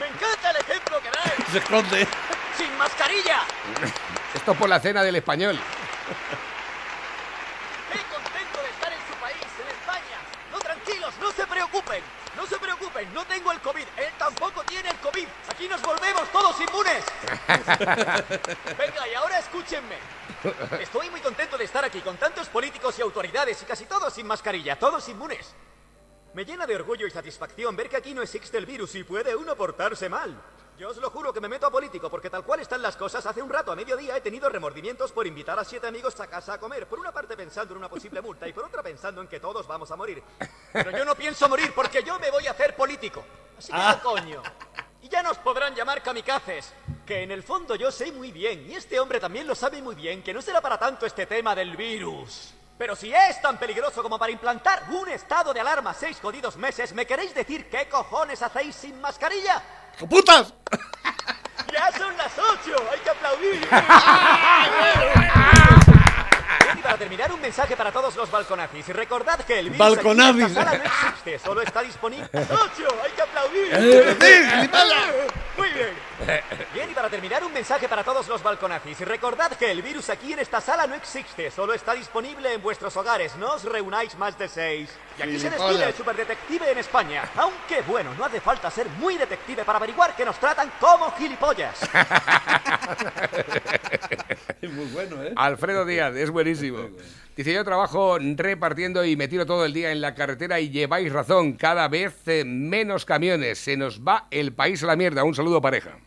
¡Me encanta el ejemplo que dais! Se esconde. ¡Sin mascarilla! Esto por la cena del español. ¡Qué contento de estar en su país, en España! No, tranquilos, no se preocupen. No se preocupen, no tengo el COVID. Él tampoco tiene el COVID. Aquí nos volvemos todos inmunes. Venga, y ahora escúchenme. Estoy muy contento de estar aquí con tantos políticos y autoridades y casi todos sin mascarilla, todos inmunes. Me llena de orgullo y satisfacción ver que aquí no existe el virus y puede uno portarse mal. Yo os lo juro que me meto a político porque tal cual están las cosas, hace un rato a mediodía he tenido remordimientos por invitar a siete amigos a casa a comer. Por una parte pensando en una posible multa y por otra pensando en que todos vamos a morir. Pero yo no pienso morir porque yo me voy a hacer político. Así que no, coño. Y ya nos podrán llamar kamikazes. Que en el fondo yo sé muy bien, y este hombre también lo sabe muy bien, que no será para tanto este tema del virus. Pero si es tan peligroso como para implantar un estado de alarma seis jodidos meses, ¿me queréis decir qué cojones hacéis sin mascarilla? ¡Putas! ¡Ya son las ocho! ¡Hay que aplaudir! Para terminar, un mensaje para todos los balconazis. Recordad que el virus aquí en esta sala no existe, solo está disponible... ¡Ocho! ¡Hay que aplaudir! Eh, Muy bien. Bien, y para terminar, un mensaje para todos los balconazis. Recordad que el virus aquí en esta sala no existe, solo está disponible en vuestros hogares. No os reunáis más de seis. Y aquí se despide el superdetective en España. Aunque bueno, no hace falta ser muy detective para averiguar que nos tratan como gilipollas. Es muy bueno, ¿eh? Alfredo Díaz, es buenísimo. Dice, yo trabajo repartiendo y me tiro todo el día en la carretera y lleváis razón, cada vez eh, menos camiones, se nos va el país a la mierda. Un saludo pareja.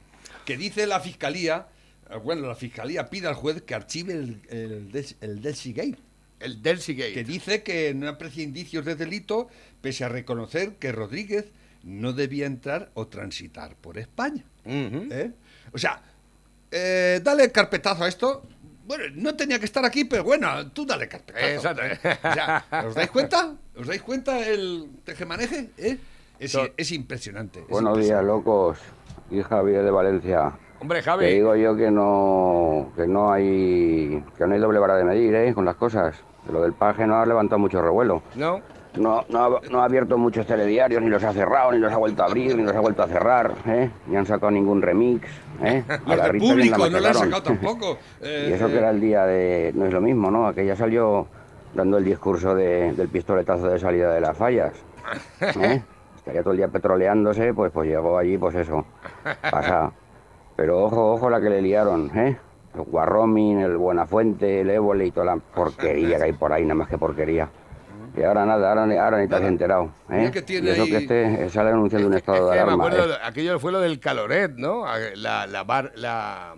Que dice la fiscalía, eh, bueno, la fiscalía pide al juez que archive el, el, Del- el Delcy Gate. El Delcy Gate. Que dice que no aprecia indicios de delito, pese a reconocer que Rodríguez no debía entrar o transitar por España. ¿Eh? O sea, eh, dale carpetazo a esto. Bueno, no tenía que estar aquí, pero bueno, tú dale carpetazo. Exacto. O sea, ¿os dais cuenta? ¿Os dais cuenta el tejemaneje? ¿Eh? Es, es impresionante. es Buenos días, locos. Y Javier de Valencia. Hombre, Te Javi. digo yo que no, que no hay que no hay doble vara de medir, ¿eh? Con las cosas. Lo del paje no ha levantado mucho revuelo. ¿No? No, no, ha, no ha abierto muchos telediarios, ni los ha cerrado, ni los ha vuelto a abrir, ni los ha vuelto a cerrar, ¿eh? Ni han sacado ningún remix, ¿eh? A la Rita público la no lo han sacado tampoco. Eh, y eso que era el día de... No es lo mismo, ¿no? Aquella salió dando el discurso de- del pistoletazo de salida de las fallas. ¿eh? estaría todo el día petroleándose, pues, pues llegó allí, pues eso, pasa. Pero ojo, ojo la que le liaron, ¿eh? El Guarromin, el Buenafuente, el Évole y toda la porquería que hay por ahí, nada más que porquería. Y ahora nada, ahora, ni- ahora ni te has enterado, ¿eh? Que tiene y eso que ahí- este sale anunciando un estado de Que me alarma. acuerdo, ¿eh? aquello fue lo del caloret, ¿no? La, la, bar- la,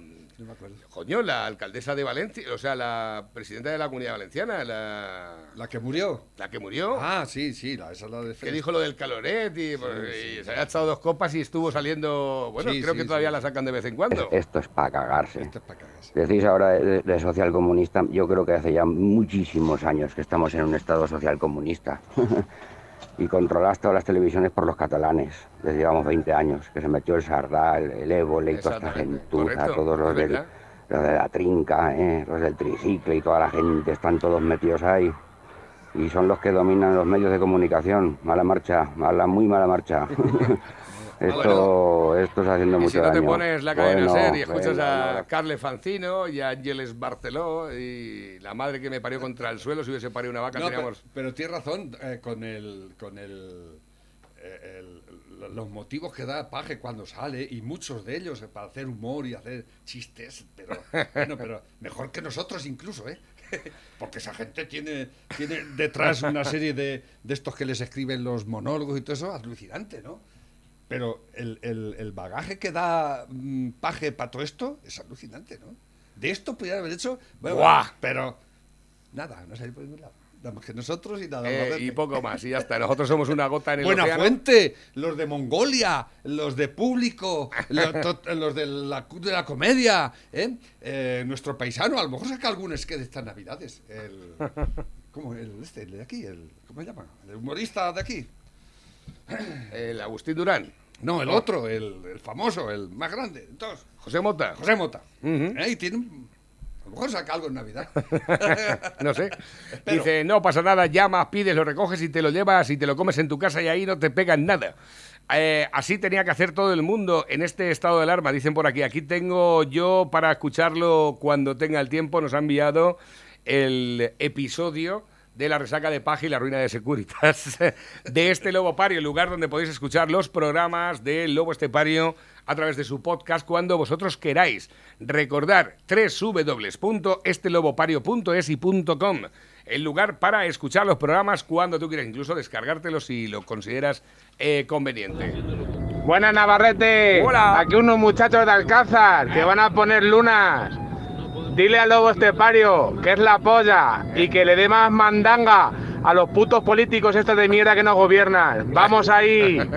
coño, la alcaldesa de Valencia, o sea, la presidenta de la Comunidad Valenciana, la... ¿La que murió? La que murió. Ah, sí, sí, la, esa es la de que dijo lo del caloret y, pues, y se había echado dos copas y estuvo saliendo, bueno, Sí, creo sí, que todavía sí. la sacan de vez en cuando. Esto es para cagarse. Decís ahora de, de social comunista, yo creo que hace ya muchísimos años que estamos en un estado social comunista. y controladas todas las televisiones por los catalanes. Desde llevamos 20 años, que se metió el Sardá, el, el Évole y toda esta gentuza, correcto, todos los, es del-. Los de la trinca, ¿eh? los del tricicle y toda la gente, están todos metidos ahí. Y son los que dominan los medios de comunicación. Mala marcha, mala, muy mala marcha. esto, esto está haciendo Y mucho si no te daño. pones la cadena Bueno, ser y escuchas venga, a Carle Fancino y a Ángeles Barceló y la madre que me parió contra el suelo, si hubiese parido una vaca, No, pero, teníamos... pero tienes razón eh, con el con el, eh, el- los motivos que da Paje cuando sale y muchos de ellos eh, para hacer humor y hacer chistes, pero bueno, pero mejor que nosotros incluso, ¿eh? Porque esa gente tiene tiene detrás una serie de, de estos que les escriben los monólogos y todo eso alucinante, ¿no? Pero el, el- el bagaje que da mm, Paje para todo esto es alucinante, ¿no? De esto podrían haber hecho, bueno, ¡Buah! pero nada, no salió por ningún lado. Nada más que nosotros y nada Eh, y poco más, y ya está. Nosotros somos una gota en el Buena océano. Fuente, los de Mongolia, los de Público, los, de la de la Comedia, ¿eh? Eh, nuestro paisano, a lo mejor saca algún sketch de estas navidades. El, ¿Cómo? El, este, el de aquí, el, ¿cómo se llama? El humorista de aquí. El Agustín Durán. No, el otro, el, el famoso, el más grande. Entonces, José Mota. José Mota. Y tiene mejor saca algo en Navidad. No sé. Dice, no pasa nada, llamas, pides, lo recoges y te lo llevas y te lo comes en tu casa y ahí no te pegan nada. Eh, así tenía que hacer todo el mundo en este estado de alarma, dicen por aquí. Aquí tengo yo para escucharlo cuando tenga el tiempo. Nos ha enviado el episodio de la resaca de paja y la ruina de Securitas de este Lobo Pario, el lugar donde podéis escuchar los programas del Lobo Estepario a través de su podcast cuando vosotros queráis. Recordar www.estelobopario.es y .com, el lugar para escuchar los programas cuando tú quieras, incluso descargártelos si lo consideras eh, conveniente. Buenas Navarrete. Hola. Aquí unos muchachos de Alcázar que van a poner lunas. Dile al lobo estepario que es la polla y que le dé más mandanga a los putos políticos estos de mierda que nos gobiernan. Vamos ahí.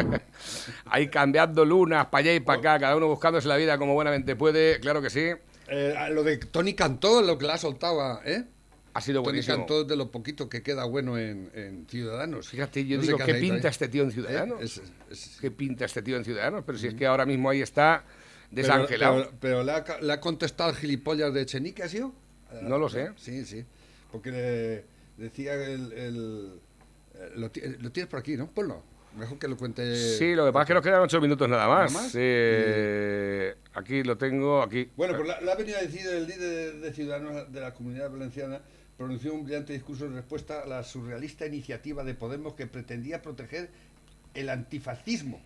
Ahí cambiando lunas para allá y para acá, cada uno buscándose la vida como buenamente puede, claro que sí. Eh, lo de Tony Cantó, lo que le ha soltado a, ¿eh? Ha sido Tony buenísimo. Cantó es de lo poquito que queda bueno en, en Ciudadanos. Fíjate, yo No digo, qué ¿qué hace ahí pinta este tío en Ciudadanos? ¿Eh? Es- es- ¿Qué pinta este tío en Ciudadanos? Pero si es que ahora mismo ahí está desangelado. Pero, pero le, ha, ca- le ha contestado el gilipollas de Chenique, ¿ha sido? No lo sé. Sí, sí. Porque le decía el... el- eh, lo, ti- lo tienes por aquí, ¿no? Ponlo. Mejor que lo cuente... Sí, lo que pasa es que nos quedan ocho minutos nada más. ¿Nada más? Eh, aquí lo tengo, aquí. Bueno, pues la, la ha venido a decir el líder de Ciudadanos de la Comunidad Valenciana, pronunció un brillante discurso en respuesta a la surrealista iniciativa de Podemos que pretendía proteger el antifascismo.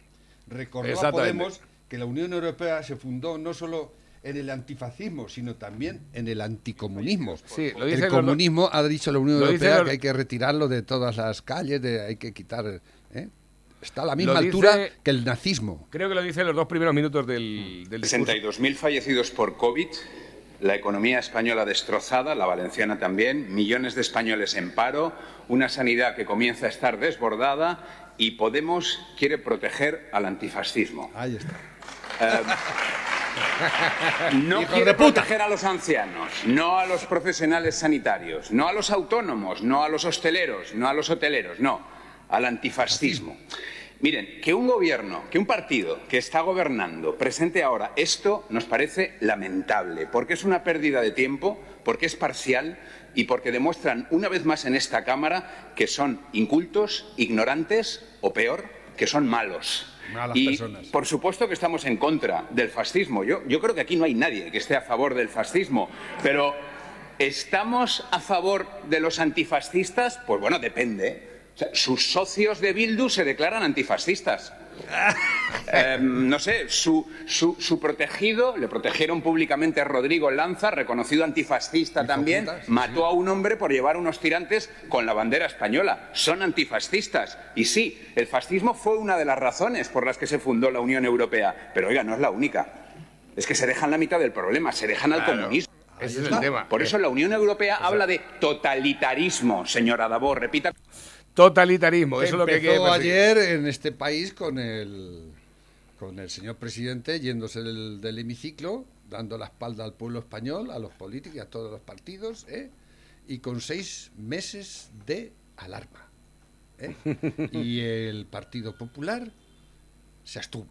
Recordó a. Podemos que la Unión Europea se fundó no solo en el antifascismo, sino también en el anticomunismo. Sí, lo dicen el comunismo, ha dicho la Unión Europea, que hay que retirarlo de todas las calles, de, hay que quitar... ¿eh? Está a la misma dice- altura que el nazismo. Creo que lo dice en los dos primeros minutos del, del discurso. 62.000 fallecidos por COVID, la economía española destrozada, la valenciana también, millones de españoles en paro, una sanidad que comienza a estar desbordada y Podemos quiere proteger al antifascismo. Ahí está. No quiere de puta. proteger a los ancianos, no a los profesionales sanitarios, no a los autónomos, no a los hosteleros, no a los hoteleros, no, al antifascismo. Miren, que un gobierno, que un partido que está gobernando presente ahora esto nos parece lamentable, porque es una pérdida de tiempo, porque es parcial y porque demuestran una vez más en esta Cámara que son incultos, ignorantes o peor, que son malos. Y personas. por supuesto que estamos en contra del fascismo. Yo, yo creo que aquí no hay nadie que esté a favor del fascismo, pero ¿estamos a favor de los antifascistas? Pues bueno, depende. O sea, sus socios de Bildu se declaran antifascistas. Eh, no sé, su, su- su protegido, le protegieron públicamente a Rodrigo Lanza, reconocido antifascista también, mató a un hombre por llevar unos tirantes con la bandera española. Son antifascistas. Y sí, el fascismo fue una de las razones por las que se fundó la Unión Europea. Pero oiga, no es la única. Es que se dejan la mitad del problema, se dejan al Claro. comunismo. Ese es el tema. Por eso la Unión Europea habla de totalitarismo, señora Dabor. Repita. Totalitarismo, eso es lo que hay que Empezó perseguir. ayer en este país con el con el señor presidente yéndose del, del hemiciclo, dando la espalda al pueblo español, a los políticos y a todos los partidos, ¿eh? y con seis meses de alarma. ¿eh? Y el Partido Popular se abstuvo.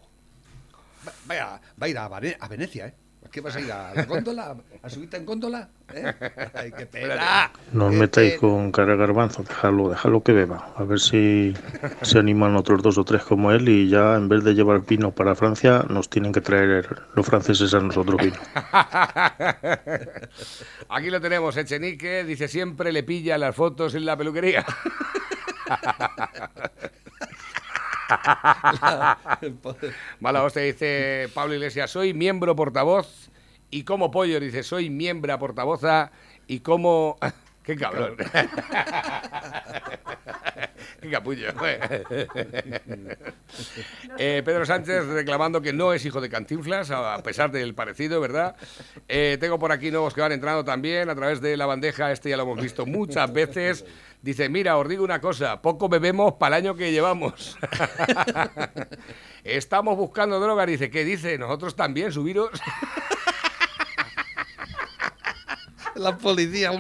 Va, vaya, va a ir a, Vane- a Venecia, ¿eh? ¿A qué vas a ir? ¿A la góndola? ¿A subirte en góndola? ¿Eh? ¡Ay, qué pena! No os metáis pena. con cara garbanzo, dejadlo, dejadlo que beba. A ver si se animan otros dos o tres como él y ya en vez de llevar vino para Francia, nos tienen que traer los franceses a nosotros vino. Aquí lo tenemos, Echenique, dice siempre le pilla las fotos en la peluquería. Mala hostia, dice Pablo Iglesias, soy miembro portavoz y como pollo, dice, soy miembro portavoza y como... ¡Qué cabrón! ¡Qué capullo! Eh, Pedro Sánchez reclamando que no es hijo de Cantinflas, a pesar del parecido, ¿verdad? Eh, tengo por aquí nuevos que van entrando también a través de la bandeja, este ya lo hemos visto muchas veces. Dice, mira, os digo una cosa, poco bebemos para el año que llevamos. Estamos buscando drogas, dice, ¿qué dice? Nosotros también, subiros. La policía.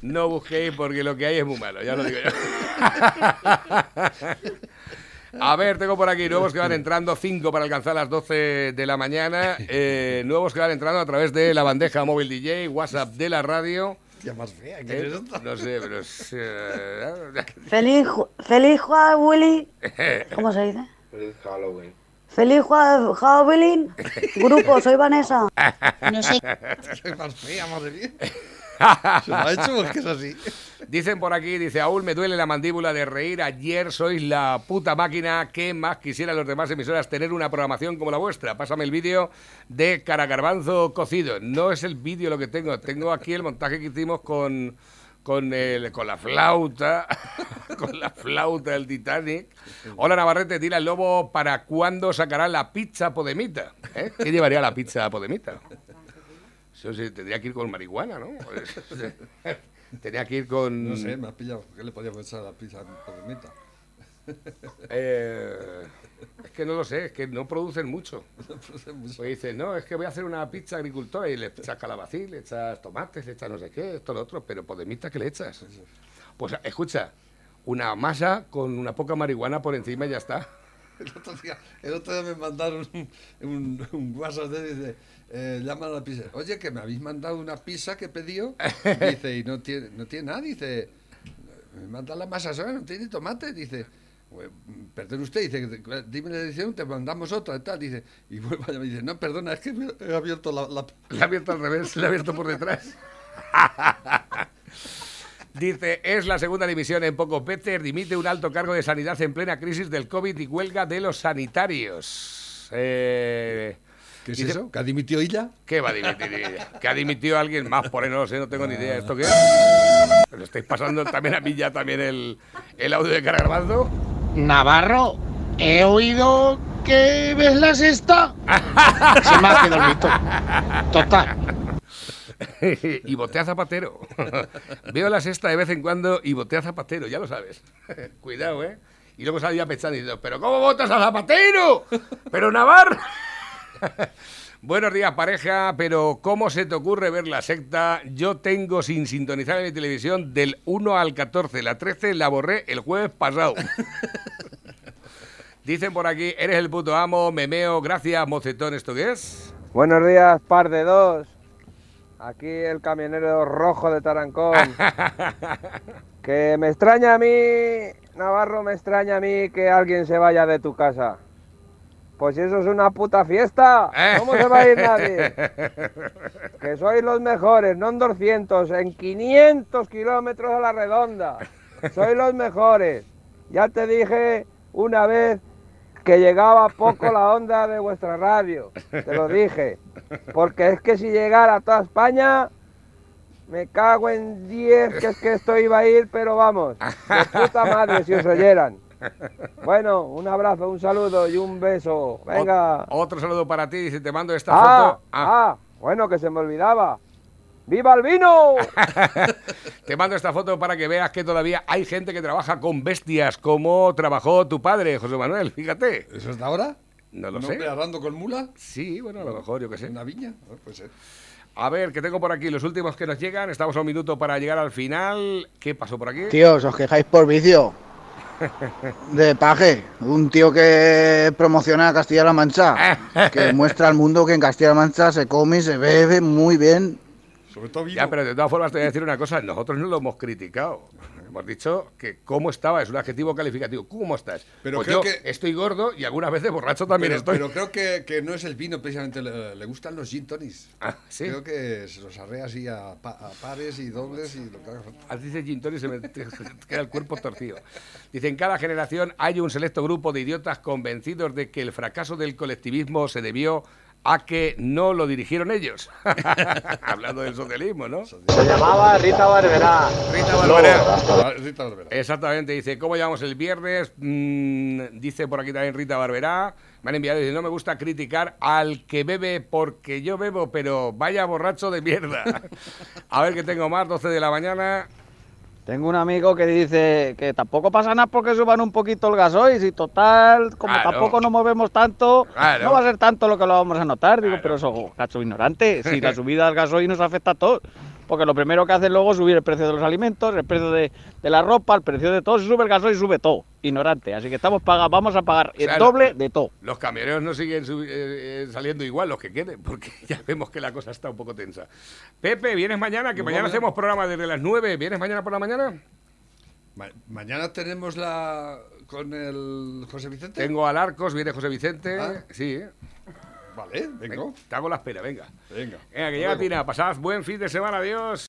No busquéis porque lo que hay es muy malo, ya lo digo yo. A ver, tengo por aquí nuevos que van entrando, cinco para alcanzar las 12 de la mañana. eh, nuevos que van entrando a través de la bandeja móvil DJ, WhatsApp de la radio. Ya más fea que Eh, no sé, pero es, eh, Feliz, ju- feliz Juan Willy. ¿Cómo se dice? Feliz Halloween. Feliz Halloween. Grupo, soy Vanessa. No sé. Soy más fea, madre mía. Se lo ha hecho porque es así. Dicen por aquí, dice, aún me duele la mandíbula de reír. Ayer sois la puta máquina que más quisieran los demás emisoras tener una programación como la vuestra. Pásame el vídeo de Caragarbanzo cocido. No es el vídeo lo que tengo. Tengo aquí el montaje que hicimos con, con, el, con la flauta. con la flauta del Titanic. Hola Navarrete, dile al lobo para cuándo sacará la pizza podemita. ¿Eh? ¿Qué llevaría la pizza podemita? Sí, tendría que ir con marihuana, ¿no? Tenía que ir con... No sé, me has pillado. ¿Qué le podía pensar a la pizza podemita? Eh, es que no lo sé, es que no producen mucho. No produce mucho. Pues dices, no, es que voy a hacer una pizza agricultora y le echas calabacín, le echas tomates, le echas no sé qué, esto, lo otro, pero podemita, ¿qué le echas? Pues escucha, una masa con una poca marihuana por encima y ya está. El otro día, el otro día me mandaron un, un, un WhatsApp de dice, eh, llama a la pizza. Oye, que me habéis mandado una pizza que pedido. Dice, y no tiene, no tiene nada. Dice, me manda la masa sola, no tiene tomate. Dice, "Pues, perdón usted, dice, dime la edición, te mandamos otra y tal. Dice, y vuelve y dice, no, perdona, es que he abierto la... la... Le ha abierto al revés, le ha abierto por detrás. Dice, es la segunda dimisión en pocos veces, dimite un alto cargo de sanidad en plena crisis del COVID y huelga de los sanitarios. Eh, ¿Qué es dice- eso? ¿Que ha dimitido ella? ¿Qué va a dimitir ella? ¿Que ha dimitido alguien más? Por ahí no lo sé, no tengo ni idea. ¿Esto qué es? ¿Pero estáis pasando también a mí ya también el, el audio de Caragarbanzo? Navarro, he oído que ves la sexta. Se me ha quedado el mito. Total. y botea Zapatero. Veo la sexta de vez en cuando y botea Zapatero, ya lo sabes. Cuidado, ¿eh? Y luego salía pechando y ¿pero cómo votas a Zapatero? ¡Pero Navarro! Buenos días, pareja, pero ¿cómo se te ocurre ver la secta? Yo tengo sin sintonizar en mi televisión del 1 al 14. La 13 la borré el jueves pasado. Dicen por aquí, eres el puto amo, memeo, gracias, mocetón, ¿esto qué es? Buenos días, par de dos. Aquí el camionero rojo de Tarancón. que me extraña a mí, Navarro, me extraña a mí que alguien se vaya de tu casa. Pues si eso es una puta fiesta, ¿cómo se va a ir nadie? Que sois los mejores, no en 200, en 500 kilómetros a la redonda. Sois los mejores. Ya te dije una vez que llegaba poco la onda de vuestra radio. Te lo dije. Porque es que si llegara a toda España, me cago en 10, que es que esto iba a ir, pero vamos, de puta madre si os oyeran. Bueno, un abrazo, un saludo y un beso. Venga. Otro saludo para ti, dice, te mando esta Ah, foto. ah, bueno, que se me olvidaba. ¡Viva el vino! Te mando esta foto para que veas que todavía hay gente que trabaja con bestias, como trabajó tu padre, José Manuel, fíjate. ¿Eso es de ahora? No lo ¿Un sé. hombre arando con mula? Sí, bueno, a lo mejor, yo qué sé. ¿Una viña? Ah, Puede ser. A ver, que tengo por aquí los últimos que nos llegan. Estamos a un minuto para llegar al final. ¿Qué pasó por aquí? Tíos, os quejáis por vicio. De paje, un tío que promociona Castilla-La Mancha, que muestra al mundo que en Castilla-La Mancha se come y se bebe muy bien. Sobre todo Ya, pero de todas formas te voy a decir una cosa. Nosotros no lo hemos criticado. Hemos dicho que cómo estaba es un adjetivo calificativo. ¿Cómo estás? Pero Pues creo yo que- estoy gordo y algunas veces borracho también pero, estoy. pero creo que, que no es el vino, precisamente le, le gustan los gin tonics. Ah, ¿sí? Creo que se los arrea así a, pa- a pares y dobles y lo que haga falta. Dice Gin Tonic se me queda el cuerpo torcido. Dice, en cada generación hay un selecto grupo de idiotas convencidos de que el fracaso del colectivismo se debió a que no lo dirigieron ellos. Hablando del socialismo, ¿no? Se llamaba Rita Barberá. Rita Barberá. Ah, Rita Barberá. Exactamente, dice, ¿cómo llevamos el viernes? Mm, dice por aquí también Rita Barberá. Me han enviado, dice, no me gusta criticar al que bebe porque yo bebo, pero vaya borracho de mierda. A ver qué tengo más, 12 de la mañana. Tengo un amigo que dice que tampoco pasa nada porque suban un poquito el gasoil y total, como Claro. tampoco nos movemos tanto, Claro. no va a ser tanto lo que lo vamos a notar. Digo, pero eso, cacho ignorante, si la subida del gasoil nos afecta a todos. Porque lo primero que hacen luego es subir el precio de los alimentos, el precio de, de la ropa, el precio de todo. Si sube el gasoil, sube todo. Ignorante. Así que estamos paga- vamos a pagar el Claro. doble de todo. Los camioneros no siguen eh, eh, saliendo igual, los que queden, porque ya vemos que la cosa está un poco tensa. Pepe, ¿vienes mañana? Que mañana hacemos programa desde las 9. ¿Vienes mañana por la mañana? Ma- mañana tenemos la con el José Vicente. Tengo al Arcos, viene José Vicente. Ah. Sí, ¿eh? Vale, venga. Te hago la espera, venga. Venga. Venga, que llega. Tina. Pasad buen fin de semana, adiós.